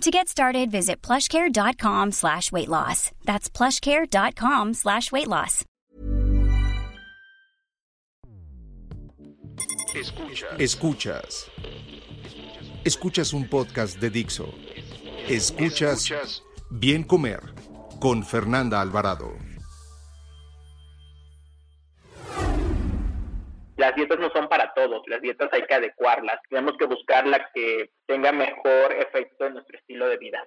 To get started, visit plushcare.com slash weight loss. That's plushcare.com slash weight loss. Escuchas. Escuchas. Escuchas un podcast de Dixo. Escuchas Bien Comer con Fernanda Alvarado. Las dietas no son para todos, las dietas hay que adecuarlas, tenemos que buscar la que tenga mejor efecto en nuestro estilo de vida.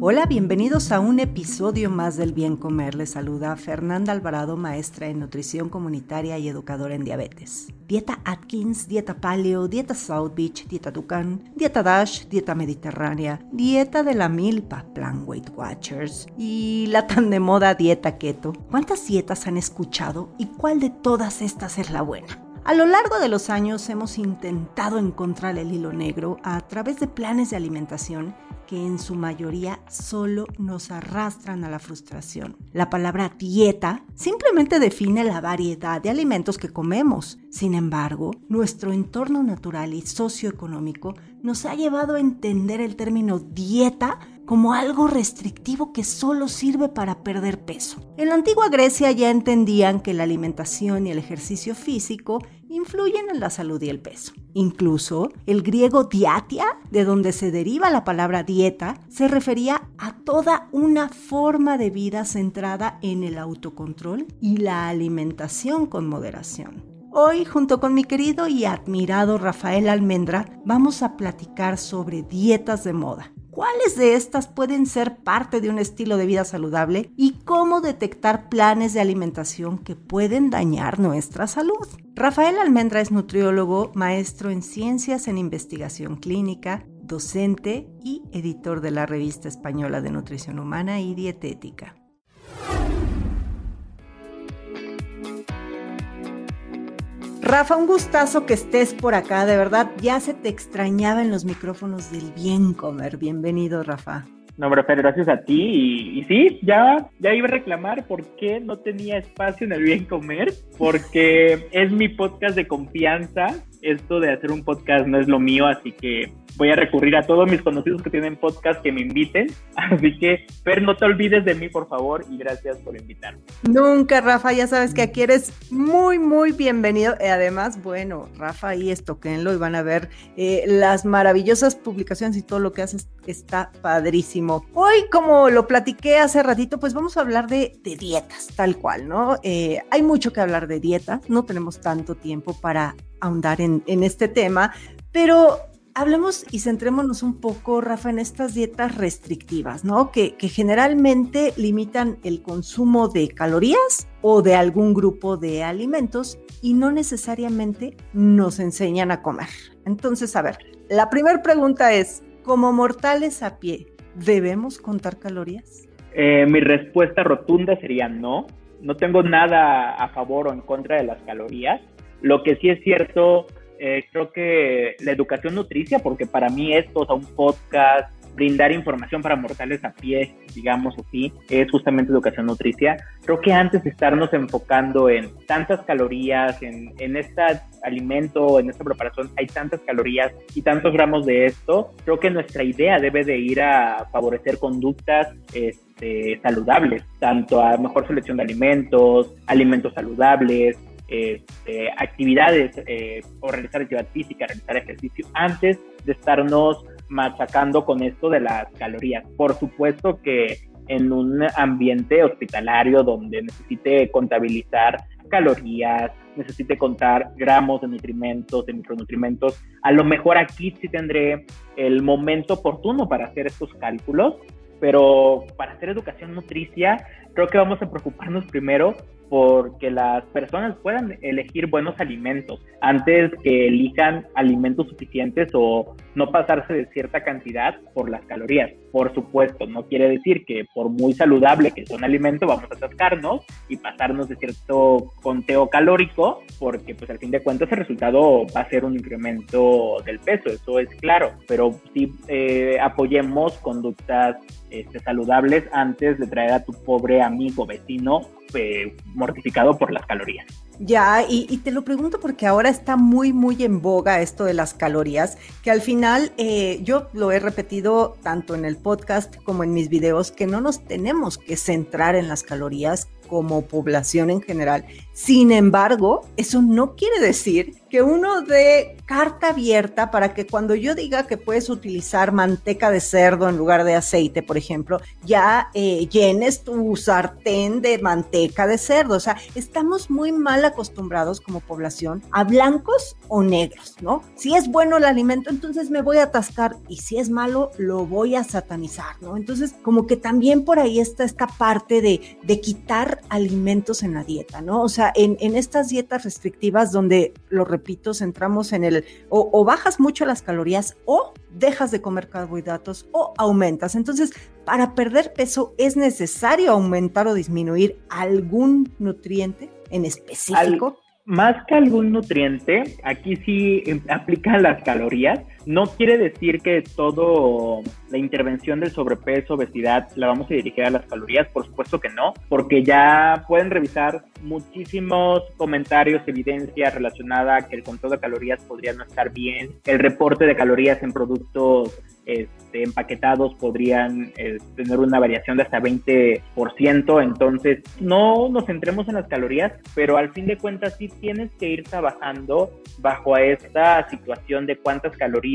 Hola, bienvenidos a un episodio más del Bien Comer. Les saluda Fernanda Alvarado, maestra en nutrición comunitaria y educadora en diabetes. Dieta Atkins, dieta Paleo, dieta South Beach, dieta Tucán, dieta Dash, dieta mediterránea, dieta de la milpa, plan Weight Watchers y la tan de moda dieta keto. ¿Cuántas dietas han escuchado y cuál de todas estas es la buena? A lo largo de los años hemos intentado encontrar el hilo negro a través de planes de alimentación que en su mayoría solo nos arrastran a la frustración. La palabra dieta simplemente define la variedad de alimentos que comemos. Sin embargo, nuestro entorno natural y socioeconómico nos ha llevado a entender el término dieta como algo restrictivo que solo sirve para perder peso. En la antigua Grecia ya entendían que la alimentación y el ejercicio físico influyen en la salud y el peso. Incluso el griego diatia, de donde se deriva la palabra dieta, se refería a toda una forma de vida centrada en el autocontrol y la alimentación con moderación. Hoy, junto con mi querido y admirado Rafael Almendra, vamos a platicar sobre dietas de moda cuáles de estas pueden ser parte de un estilo de vida saludable y cómo detectar planes de alimentación que pueden dañar nuestra salud. Rafael Almendra es nutriólogo, maestro en ciencias en investigación clínica, docente y editor de la revista española de nutrición humana y dietética. Rafa, un gustazo que estés por acá, de verdad, ya se te extrañaba en los micrófonos del bien comer. Bienvenido, Rafa. No, hombre, pero gracias a ti. Y, sí, ya, ya iba a reclamar por qué no tenía espacio en el bien comer, porque es mi podcast de confianza. Esto de hacer un podcast no es lo mío, así que voy a recurrir a todos mis conocidos que tienen podcast que me inviten. Así que, Fer, no te olvides de mí, por favor, y gracias por invitarme. Nunca, Rafa, ya sabes que aquí eres muy, muy bienvenido. Y además, bueno, Rafa, ahí estoquenlo y van a ver eh, las maravillosas publicaciones y todo lo que haces está padrísimo. Hoy, como lo platiqué hace ratito, pues vamos a hablar de, dietas, tal cual, ¿no? Eh, hay mucho que hablar de dietas, no tenemos tanto tiempo para ahondar en, en este tema, pero hablemos y centrémonos un poco, Rafa, en estas dietas restrictivas, ¿no? Que, generalmente limitan el consumo de calorías o de algún grupo de alimentos y no necesariamente nos enseñan a comer. Entonces, a ver, la primera pregunta es, como mortales a pie, ¿debemos contar calorías? Eh, mi respuesta rotunda sería no. No tengo nada a favor o en contra de las calorías. Lo que sí es cierto eh, creo que la educación nutricia, porque para mí esto, o sea, un podcast, brindar información para mortales a pie, digamos así, es justamente educación nutricia. Creo que antes de estarnos enfocando en tantas calorías, en, en este alimento, en esta preparación, hay tantas calorías y tantos gramos de esto, creo que nuestra idea debe de ir a favorecer conductas este, saludables, tanto a mejor selección de alimentos, alimentos saludables, este, actividades eh, o realizar actividad física, realizar ejercicio antes de estarnos machacando con esto de las calorías. Por supuesto que en un ambiente hospitalario donde necesite contabilizar calorías, necesite contar gramos de nutrimentos, de micronutrimentos, a lo mejor aquí sí tendré el momento oportuno para hacer estos cálculos, pero para hacer educación nutricia creo que vamos a preocuparnos primero porque las personas puedan elegir buenos alimentos antes que elijan alimentos suficientes o no pasarse de cierta cantidad por las calorías. Por supuesto, no quiere decir que por muy saludable que sea un alimento vamos a atascarnos y pasarnos de cierto conteo calórico, porque pues al fin de cuentas el resultado va a ser un incremento del peso, eso es claro, pero sí eh, apoyemos conductas este, saludables antes de traer a tu pobre amigo vecino eh, mortificado por las calorías. Ya, y, te lo pregunto porque ahora está muy, muy en boga esto de las calorías, que al final eh, yo lo he repetido tanto en el podcast como en mis videos, que no nos tenemos que centrar en las calorías como población en general. Sin embargo, eso no quiere decir que uno dé carta abierta para que cuando yo diga que puedes utilizar manteca de cerdo en lugar de aceite, por ejemplo, ya eh, llenes tu sartén de manteca de cerdo. O sea, estamos muy mal acostumbrados como población a blancos o negros, ¿no? Si es bueno el alimento, entonces me voy a atascar y si es malo, lo voy a satanizar, ¿no? Entonces, como que también por ahí está esta parte de, de quitar alimentos en la dieta, ¿no? O sea, en, estas dietas restrictivas donde, lo repito, centramos en el o, o bajas mucho las calorías o dejas de comer carbohidratos o aumentas. Entonces, para perder peso es necesario aumentar o disminuir algún nutriente en específico. más que algún nutriente, aquí sí aplican las calorías. No quiere decir que todo la intervención del sobrepeso, obesidad, la vamos a dirigir a las calorías, por supuesto que no, porque ya pueden revisar muchísimos comentarios, evidencia relacionada que el control de calorías podría no estar bien, el reporte de calorías en productos este, empaquetados podrían eh, tener una variación de hasta 20%, entonces no nos centremos en las calorías, pero al fin de cuentas sí tienes que ir trabajando bajo esta situación de cuántas calorías,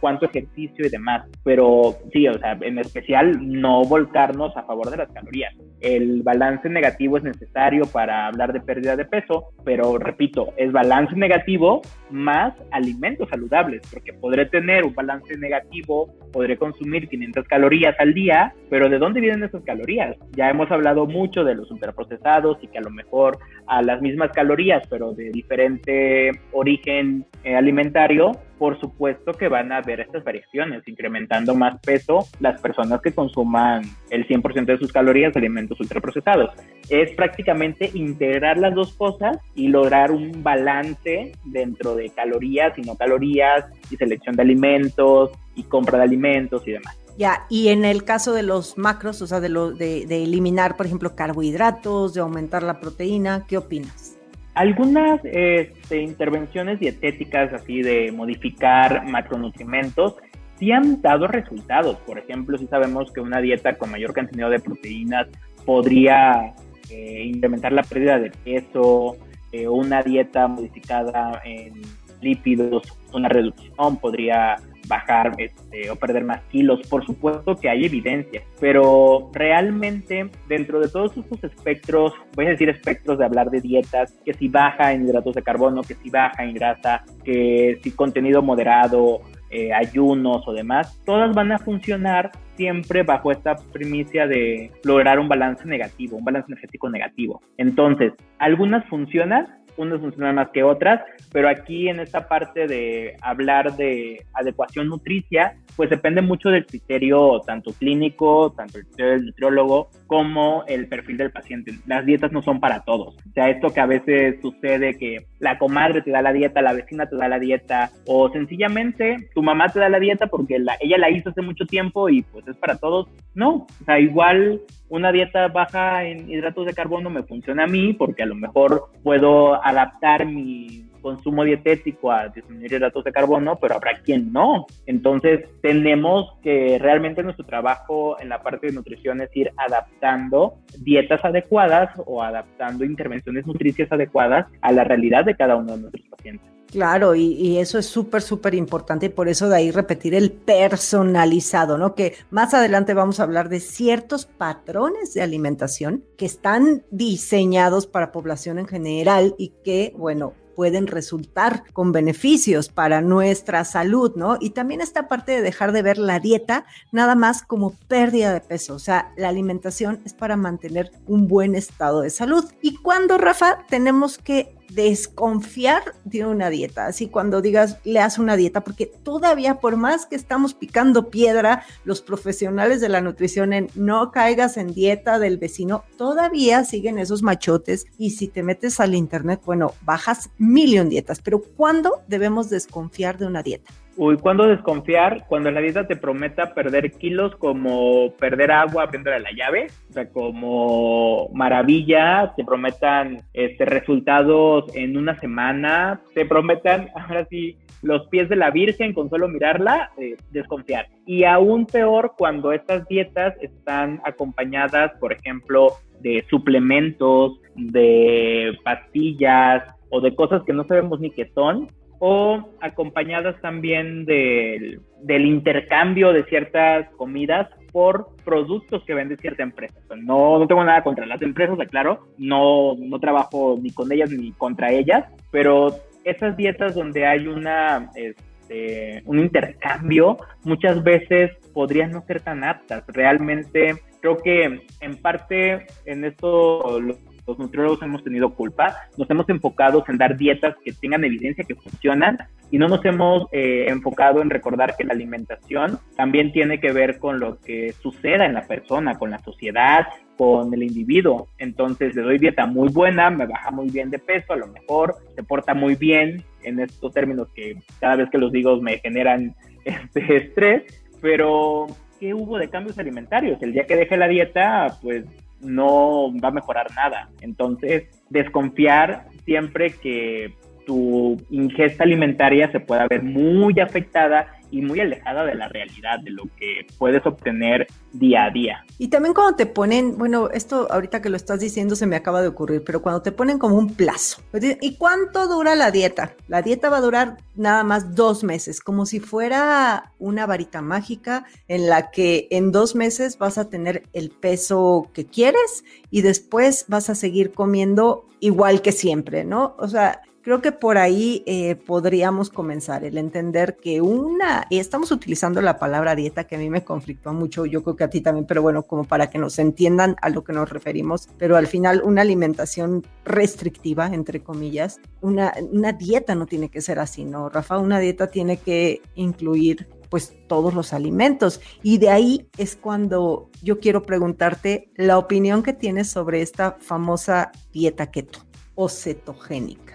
cuánto ejercicio y demás, pero sí, o sea, en especial no volcarnos a favor de las calorías. El balance negativo es necesario para hablar de pérdida de peso, pero repito, es balance negativo más alimentos saludables, porque podré tener un balance negativo podré consumir 500 calorías al día, pero ¿de dónde vienen esas calorías? Ya hemos hablado mucho de los ultraprocesados y que a lo mejor a las mismas calorías, pero de diferente origen eh, alimentario, por supuesto que van a haber estas variaciones, incrementando más peso las personas que consuman el 100% de sus calorías de ultraprocesados. Es prácticamente integrar las dos cosas y lograr un balance dentro de calorías y no calorías y selección de alimentos y compra de alimentos y demás. Ya, y en el caso de los macros, o sea, de, lo, de, eliminar, por ejemplo, carbohidratos, de aumentar la proteína, ¿qué opinas? Algunas este, intervenciones dietéticas, así de modificar macronutrientes, sí han dado resultados. Por ejemplo, si sabemos que una dieta con mayor cantidad de proteínas podría eh, incrementar la pérdida de peso, eh, una dieta modificada en lípidos, una reducción podría bajar este, o perder más kilos. Por supuesto que hay evidencia, pero realmente dentro de todos estos espectros, voy a decir espectros de hablar de dietas, que si baja en hidratos de carbono, que si baja en grasa, que si contenido moderado, eh, ayunos o demás, todas van a funcionar siempre bajo esta primicia de lograr un balance negativo, un balance energético negativo. Entonces, algunas funcionan, unas funcionan más que otras, pero aquí en esta parte de hablar de adecuación nutricia, pues depende mucho del criterio tanto clínico, tanto el criterio del nutriólogo, como el perfil del paciente. Las dietas no son para todos. O sea, esto que a veces sucede que la comadre te da la dieta, la vecina te da la dieta, o sencillamente tu mamá te da la dieta porque ella la hizo hace mucho tiempo y pues es para todos. No, o sea, igual una dieta baja en hidratos de carbono me funciona a mí porque a lo mejor puedo adaptar mi consumo dietético a disminuir hidratos de carbono, pero habrá quien no. Entonces, tenemos que realmente nuestro trabajo en la parte de nutrición es ir adaptando dietas adecuadas o adaptando intervenciones nutricias adecuadas a la realidad de cada uno de nuestros pacientes. Claro, y, eso es súper, súper importante y por eso de ahí repetir el personalizado, ¿no? Que más adelante vamos a hablar de ciertos patrones de alimentación que están diseñados para población en general y que, bueno, pueden resultar con beneficios para nuestra salud, ¿no? Y también esta parte de dejar de ver la dieta nada más como pérdida de peso, o sea, la alimentación es para mantener un buen estado de salud. ¿Y cuando, Rafa, tenemos que desconfiar de una dieta. Así cuando digas, le haz una dieta, porque todavía por más que estamos picando piedra, los profesionales de la nutrición en no caigas en dieta del vecino, todavía siguen esos machotes y si te metes al internet, bueno, bajas millón dietas, pero ¿cuándo debemos desconfiar de una dieta? Uy, ¿cuándo desconfiar? Cuando la dieta te prometa perder kilos como perder agua abriendo la llave, o sea, como maravilla, te prometan este, resultados en una semana, te prometan, ahora sí, los pies de la Virgen con solo mirarla, eh, desconfiar. Y aún peor cuando estas dietas están acompañadas, por ejemplo, de suplementos, de pastillas o de cosas que no sabemos ni qué son, o acompañadas también del, intercambio de ciertas comidas por productos que vende cierta empresa. No, no tengo nada contra las empresas, aclaro, no, no trabajo ni con ellas ni contra ellas, pero esas dietas donde hay una, este, un intercambio muchas veces podrían no ser tan aptas. Realmente creo que en parte en esto los nutriólogos hemos tenido culpa, nos hemos enfocado en dar dietas que tengan evidencia que funcionan y no nos hemos eh, enfocado en recordar que la alimentación también tiene que ver con lo que suceda en la persona, con la sociedad, con el individuo. Entonces le doy dieta muy buena, me baja muy bien de peso, a lo mejor se porta muy bien en estos términos que cada vez que los digo me generan este estrés, pero ¿qué hubo de cambios alimentarios? El día que deje la dieta, pues no va a mejorar nada. Entonces, desconfiar siempre que tu ingesta alimentaria se pueda ver muy afectada y muy alejada de la realidad, de lo que puedes obtener día a día. Y también cuando te ponen, bueno, esto ahorita que lo estás diciendo se me acaba de ocurrir, pero cuando te ponen como un plazo, ¿y cuánto dura la dieta? La dieta va a durar nada más dos meses, como si fuera una varita mágica en la que en dos meses vas a tener el peso que quieres y después vas a seguir comiendo igual que siempre, ¿no? O sea, Creo que por ahí eh, podríamos comenzar, el entender que una, y estamos utilizando la palabra dieta que a mí me conflictó mucho, yo creo que a ti también, pero bueno, como para que nos entiendan a lo que nos referimos, pero al final una alimentación restrictiva, entre comillas, una, una dieta no tiene que ser así, ¿no, Rafa? Una dieta tiene que incluir pues todos los alimentos. Y de ahí es cuando yo quiero preguntarte la opinión que tienes sobre esta famosa dieta keto o cetogénica.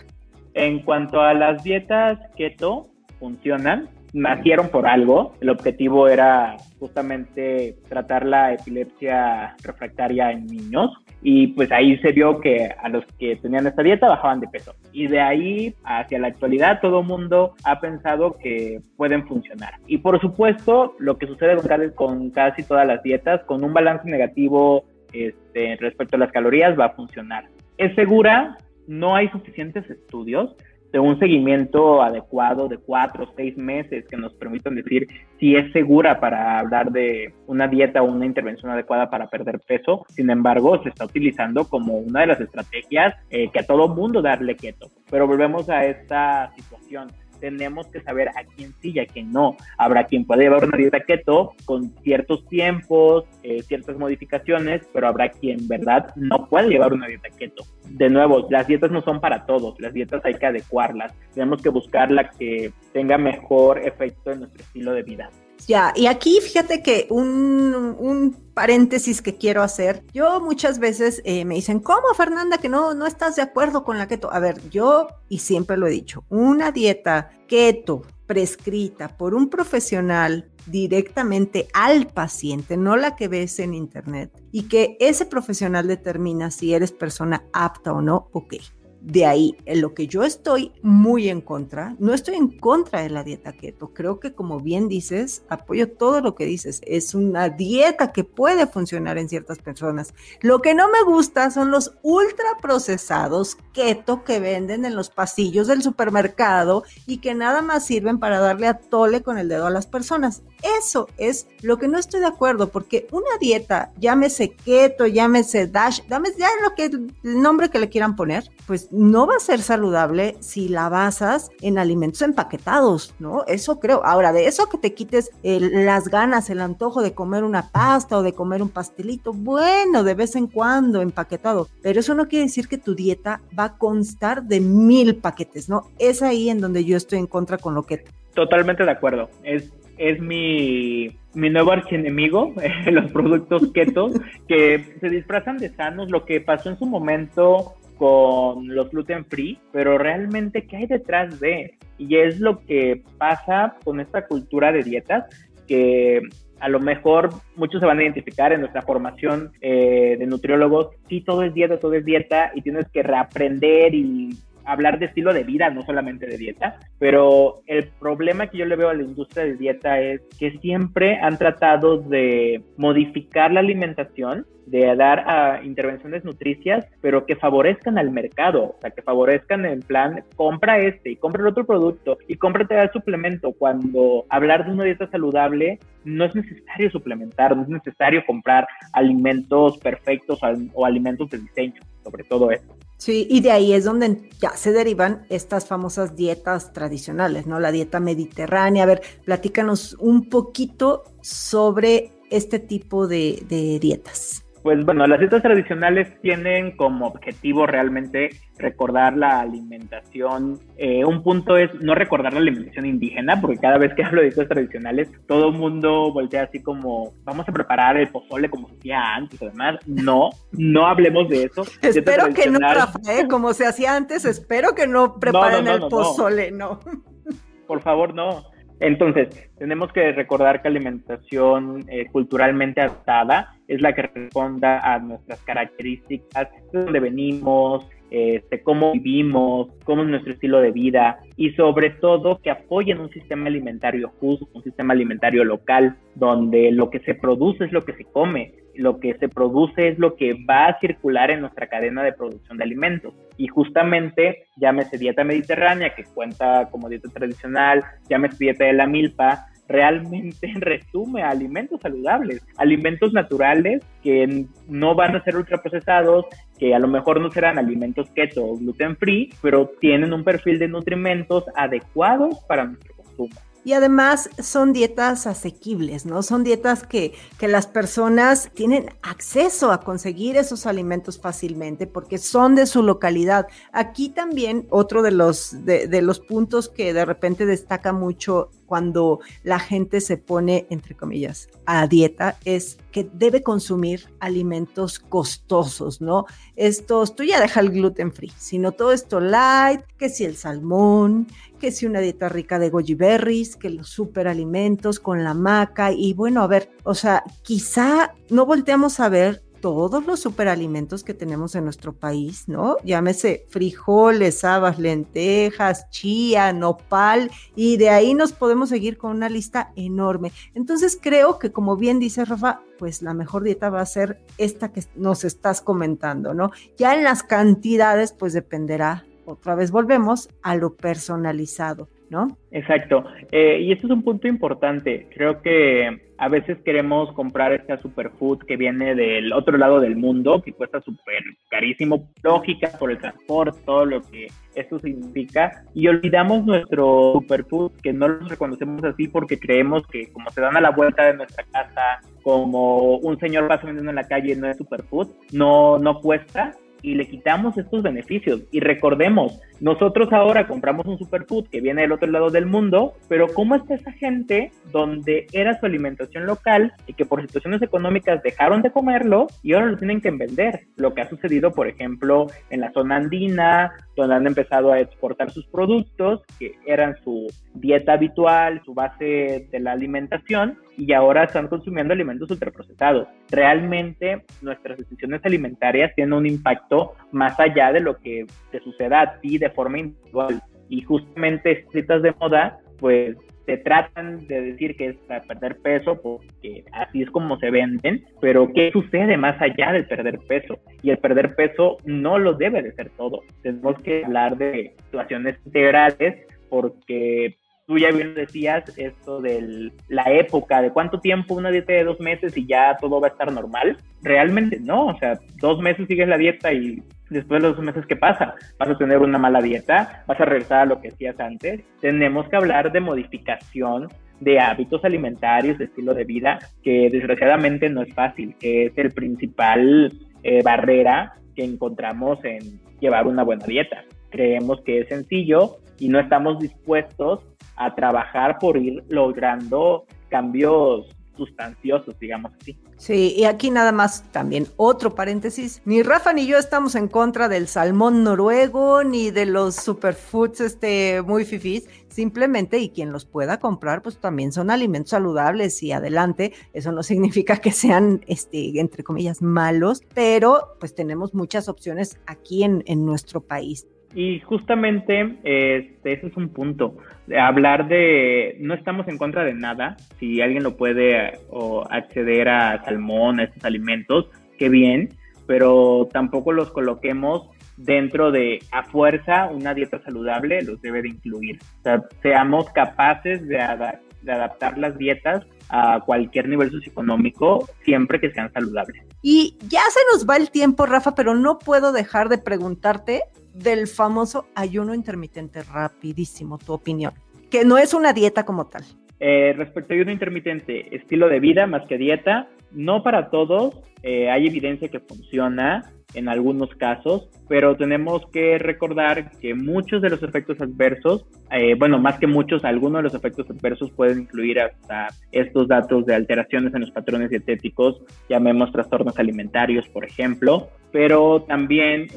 En cuanto a las dietas keto, funcionan, nacieron por algo. El objetivo era justamente tratar la epilepsia refractaria en niños y pues ahí se vio que a los que tenían esta dieta bajaban de peso. Y de ahí hacia la actualidad todo mundo ha pensado que pueden funcionar. Y por supuesto, lo que sucede con casi todas las dietas, con un balance negativo este, respecto a las calorías va a funcionar. Es segura, no hay suficientes estudios de un seguimiento adecuado de cuatro o seis meses que nos permitan decir si es segura para hablar de una dieta o una intervención adecuada para perder peso. Sin embargo, se está utilizando como una de las estrategias eh, que a todo mundo darle keto. Pero volvemos a esta situación tenemos que saber a quién sí y a quién no. Habrá quien puede llevar una dieta keto con ciertos tiempos, eh, ciertas modificaciones, pero habrá quien, verdad, no puede llevar una dieta keto. De nuevo, las dietas no son para todos, las dietas hay que adecuarlas. Tenemos que buscar la que tenga mejor efecto en nuestro estilo de vida. Ya, y aquí fíjate que un, paréntesis que quiero hacer. Yo muchas veces eh, me dicen, ¿cómo Fernanda que no, no estás de acuerdo con la keto? A ver, yo, y siempre lo he dicho, una dieta keto prescrita por un profesional directamente al paciente, no la que ves en internet, y que ese profesional determina si eres persona apta o no, ok de ahí, en lo que yo estoy muy en contra, no estoy en contra de la dieta keto. Creo que como bien dices, apoyo todo lo que dices. Es una dieta que puede funcionar en ciertas personas. Lo que no me gusta son los ultraprocesados keto que venden en los pasillos del supermercado y que nada más sirven para darle a tole con el dedo a las personas. Eso es lo que no estoy de acuerdo, porque una dieta, llámese keto, llámese dash, dame ya lo que el nombre que le quieran poner, pues no va a ser saludable si la basas en alimentos empaquetados, ¿no? Eso creo. Ahora, de eso que te quites las ganas, el antojo de comer una pasta o de comer un pastelito, bueno, de vez en cuando empaquetado, pero eso no quiere decir que tu dieta va a constar de mil paquetes, ¿no? Es ahí en donde yo estoy en contra con lo que... Totalmente de acuerdo. Es, es mi, mi nuevo archienemigo, los productos keto, que se disfrazan de sanos, lo que pasó en su momento con los gluten free, pero realmente qué hay detrás de. Y es lo que pasa con esta cultura de dietas, que a lo mejor muchos se van a identificar en nuestra formación eh, de nutriólogos, sí, todo es dieta, todo es dieta, y tienes que reaprender y hablar de estilo de vida, no solamente de dieta, pero el problema que yo le veo a la industria de dieta es que siempre han tratado de modificar la alimentación, de dar intervenciones nutricias, pero que favorezcan al mercado, o sea, que favorezcan en plan, compra este y compra el otro producto y cómprate el suplemento, cuando hablar de una dieta saludable no es necesario suplementar, no es necesario comprar alimentos perfectos o alimentos de diseño, sobre todo eso. Sí, y de ahí es donde ya se derivan estas famosas dietas tradicionales, ¿no? La dieta mediterránea. A ver, platícanos un poquito sobre este tipo de, de dietas. Pues bueno, las dietas tradicionales tienen como objetivo realmente recordar la alimentación. Eh, un punto es no recordar la alimentación indígena, porque cada vez que hablo de dietas tradicionales, todo el mundo voltea así como, vamos a preparar el pozole como se hacía antes, además. No, no hablemos de eso. Espero que no, Rafael, como se hacía antes, espero que no preparen el pozole, no. Por favor, no. Entonces, tenemos que recordar que alimentación eh, culturalmente adaptada es la que responda a nuestras características, de dónde venimos, este, cómo vivimos, cómo es nuestro estilo de vida y sobre todo que apoyen un sistema alimentario justo, un sistema alimentario local, donde lo que se produce es lo que se come, lo que se produce es lo que va a circular en nuestra cadena de producción de alimentos. Y justamente, llámese dieta mediterránea, que cuenta como dieta tradicional, llámese dieta de la milpa, realmente resume a alimentos saludables, alimentos naturales que no van a ser ultraprocesados, que a lo mejor no serán alimentos keto o gluten free, pero tienen un perfil de nutrimentos adecuados para nuestro consumo. Y además son dietas asequibles, ¿no? Son dietas que, que, las personas tienen acceso a conseguir esos alimentos fácilmente porque son de su localidad. Aquí también otro de los, de, de los puntos que de repente destaca mucho cuando la gente se pone, entre comillas, a dieta es que debe consumir alimentos costosos, ¿no? Estos, tú ya deja el gluten free, sino todo esto light, que si el salmón, que si una dieta rica de goji berries, que los superalimentos con la maca y bueno, a ver, o sea, quizá no volteamos a ver todos los superalimentos que tenemos en nuestro país, ¿no? Llámese frijoles, habas, lentejas, chía, nopal, y de ahí nos podemos seguir con una lista enorme. Entonces creo que como bien dice Rafa, pues la mejor dieta va a ser esta que nos estás comentando, ¿no? Ya en las cantidades, pues dependerá, otra vez volvemos a lo personalizado. ¿No? Exacto. Eh, y esto es un punto importante. Creo que a veces queremos comprar esta superfood que viene del otro lado del mundo, que cuesta súper carísimo, lógica por el transporte, todo lo que eso significa, y olvidamos nuestro superfood, que no lo reconocemos así porque creemos que como se dan a la vuelta de nuestra casa, como un señor pasa vendiendo en la calle no es superfood, no, no cuesta, y le quitamos estos beneficios. Y recordemos, nosotros ahora compramos un superfood que viene del otro lado del mundo, pero ¿cómo está esa gente donde era su alimentación local y que por situaciones económicas dejaron de comerlo y ahora lo tienen que vender? Lo que ha sucedido, por ejemplo, en la zona andina, donde han empezado a exportar sus productos, que eran su dieta habitual, su base de la alimentación, y ahora están consumiendo alimentos ultraprocesados. Realmente nuestras decisiones alimentarias tienen un impacto más allá de lo que te suceda a ti de forma individual. Y justamente estas citas de moda, pues se tratan de decir que es para perder peso porque así es como se venden, pero ¿qué sucede más allá del perder peso? Y el perder peso no lo debe de ser todo. Tenemos que hablar de situaciones integrales porque tú ya bien decías esto de la época, de cuánto tiempo una dieta de dos meses y ya todo va a estar normal. Realmente no, o sea, dos meses sigues la dieta y Después de los meses, ¿qué pasa? Vas a tener una mala dieta, vas a regresar a lo que hacías antes. Tenemos que hablar de modificación de hábitos alimentarios, de estilo de vida, que desgraciadamente no es fácil, que es el principal eh, barrera que encontramos en llevar una buena dieta. Creemos que es sencillo y no estamos dispuestos a trabajar por ir logrando cambios sustanciosos, digamos así. Sí, y aquí nada más también otro paréntesis. Ni Rafa ni yo estamos en contra del salmón noruego ni de los superfoods este muy fifís. Simplemente, y quien los pueda comprar, pues también son alimentos saludables y adelante. Eso no significa que sean, este, entre comillas, malos, pero pues tenemos muchas opciones aquí en, en nuestro país. Y justamente este, ese es un punto. Hablar de, no estamos en contra de nada. Si alguien lo puede o acceder a salmón, a estos alimentos, qué bien, pero tampoco los coloquemos dentro de a fuerza una dieta saludable, los debe de incluir. O sea, seamos capaces de, de adaptar las dietas a cualquier nivel socioeconómico siempre que sean saludables. Y ya se nos va el tiempo, Rafa, pero no puedo dejar de preguntarte del famoso ayuno intermitente, rapidísimo, tu opinión, que no es una dieta como tal. Eh, respecto a ayuno intermitente, estilo de vida más que dieta, no para todos, eh, hay evidencia que funciona en algunos casos, pero tenemos que recordar que muchos de los efectos adversos, eh, bueno, más que muchos, algunos de los efectos adversos pueden incluir hasta estos datos de alteraciones en los patrones dietéticos, llamemos trastornos alimentarios, por ejemplo, pero también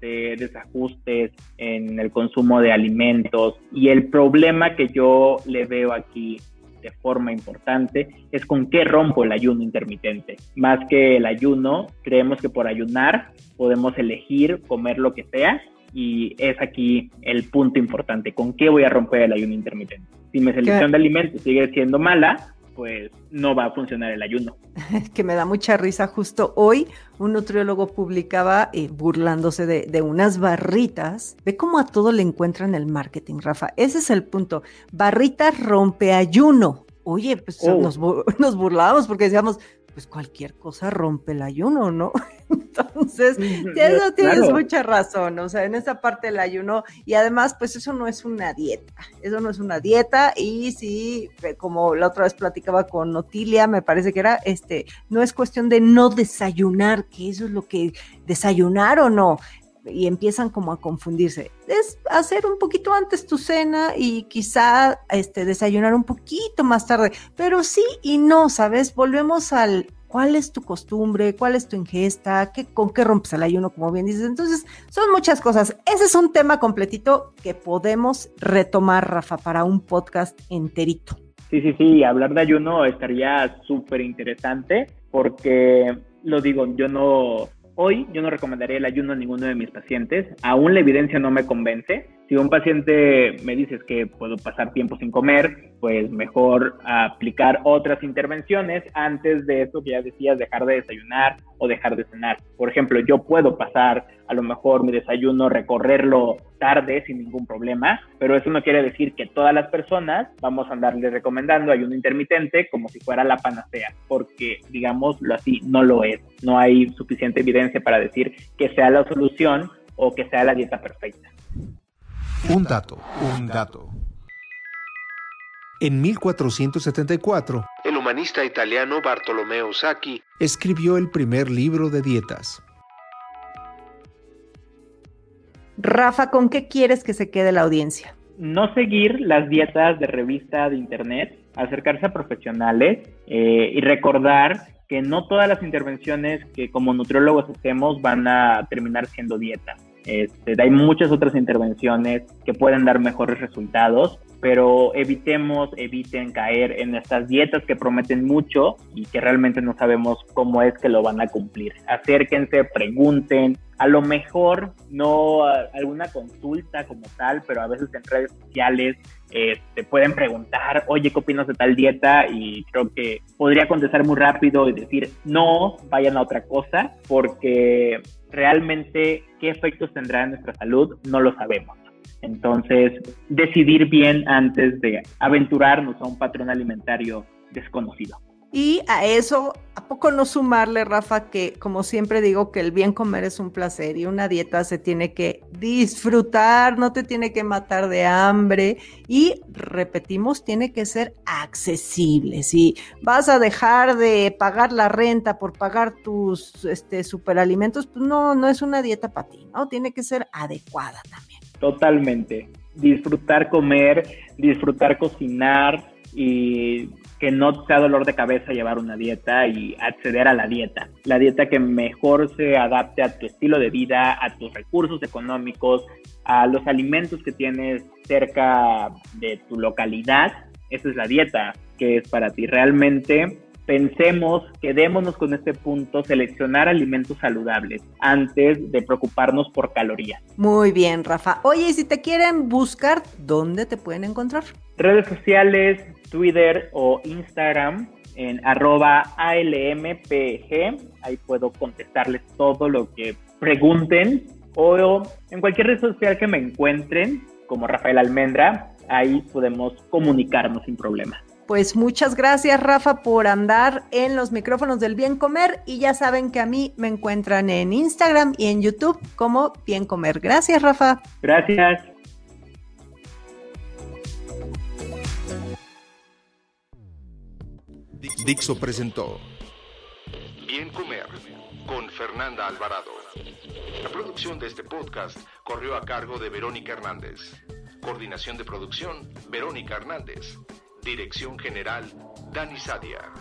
este, desajustes en el consumo de alimentos y el problema que yo le veo aquí de forma importante es con qué rompo el ayuno intermitente. Más que el ayuno, creemos que por ayunar podemos elegir comer lo que sea y es aquí el punto importante, con qué voy a romper el ayuno intermitente. Si mi selección de alimentos sigue siendo mala, pues no va a funcionar el ayuno. que me da mucha risa. Justo hoy un nutriólogo publicaba eh, burlándose de, unas barritas. Ve cómo a todo le encuentran el marketing, Rafa. Ese es el punto. Barritas rompe ayuno. Oye, pues oh. nos, nos burlábamos porque decíamos, pues cualquier cosa rompe el ayuno, ¿no? Entonces, eso tienes mucha razón, o sea, en esa parte del ayuno, y además, pues eso no es una dieta, eso no es una dieta, y sí, eh, como la otra vez platicaba con Notilia, me parece que era, este, no es cuestión de no desayunar, que eso es lo que desayunar o no, y empiezan como a confundirse. Es hacer un poquito antes tu cena y quizá este, desayunar un poquito más tarde, pero sí y no, ¿sabes? Volvemos al cuál es tu costumbre, cuál es tu ingesta, ¿Qué, con qué rompes el ayuno, como bien dices. Entonces, son muchas cosas. Ese es un tema completito que podemos retomar, Rafa, para un podcast enterito. Sí, sí, sí, hablar de ayuno estaría súper interesante porque, lo digo, yo no Hoy yo no recomendaría el ayuno a ninguno de mis pacientes. Aún la evidencia no me convence. Si un paciente me dices que puedo pasar tiempo sin comer, pues mejor aplicar otras intervenciones antes de eso que ya decías, dejar de desayunar o dejar de cenar. Por ejemplo, yo puedo pasar a lo mejor mi desayuno, recorrerlo tarde sin ningún problema, pero eso no quiere decir que todas las personas vamos a andarle recomendando ayuno intermitente como si fuera la panacea, porque digámoslo así, no lo es. No hay suficiente evidencia para decir que sea la solución o que sea la dieta perfecta. Un dato, un dato. En 1474, el humanista italiano Bartolomeo Sacchi escribió el primer libro de dietas. Rafa, ¿con qué quieres que se quede la audiencia? No seguir las dietas de revista de internet, acercarse a profesionales eh, y recordar que no todas las intervenciones que como nutriólogos hacemos van a terminar siendo dietas. Este, hay muchas otras intervenciones que pueden dar mejores resultados, pero evitemos, eviten caer en estas dietas que prometen mucho y que realmente no sabemos cómo es que lo van a cumplir. Acérquense, pregunten, a lo mejor no alguna consulta como tal, pero a veces en redes sociales te este, pueden preguntar, oye, ¿qué opinas de tal dieta? Y creo que podría contestar muy rápido y decir, no, vayan a otra cosa, porque realmente qué efectos tendrá en nuestra salud no lo sabemos. Entonces, decidir bien antes de aventurarnos a un patrón alimentario desconocido. Y a eso, ¿a poco no sumarle, Rafa, que como siempre digo, que el bien comer es un placer y una dieta se tiene que disfrutar, no te tiene que matar de hambre y, repetimos, tiene que ser accesible. Si vas a dejar de pagar la renta por pagar tus este, superalimentos, pues no, no es una dieta para ti, ¿no? Tiene que ser adecuada también. Totalmente. Disfrutar comer, disfrutar cocinar y que no sea dolor de cabeza llevar una dieta y acceder a la dieta. La dieta que mejor se adapte a tu estilo de vida, a tus recursos económicos, a los alimentos que tienes cerca de tu localidad. Esa es la dieta que es para ti. Realmente pensemos, quedémonos con este punto, seleccionar alimentos saludables antes de preocuparnos por calorías. Muy bien, Rafa. Oye, y si te quieren buscar, ¿dónde te pueden encontrar? Redes sociales, Twitter o Instagram en arroba ALMPG. Ahí puedo contestarles todo lo que pregunten. O en cualquier red social que me encuentren, como Rafael Almendra, ahí podemos comunicarnos sin problema. Pues muchas gracias Rafa por andar en los micrófonos del bien comer y ya saben que a mí me encuentran en Instagram y en YouTube como bien comer. Gracias Rafa. Gracias. Dixo presentó Bien Comer con Fernanda Alvarado. La producción de este podcast corrió a cargo de Verónica Hernández. Coordinación de producción, Verónica Hernández. Dirección General, Dani Sadia.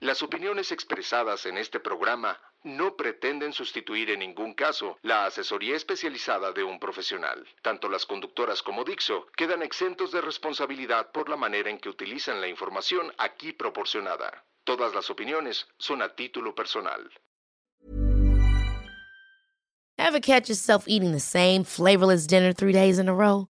Las opiniones expresadas en este programa no pretenden sustituir en ningún caso la asesoría especializada de un profesional. Tanto las conductoras como Dixo quedan exentos de responsabilidad por la manera en que utilizan la información aquí proporcionada. Todas las opiniones son a título personal. Ever catch yourself eating the same flavorless dinner three days in a row?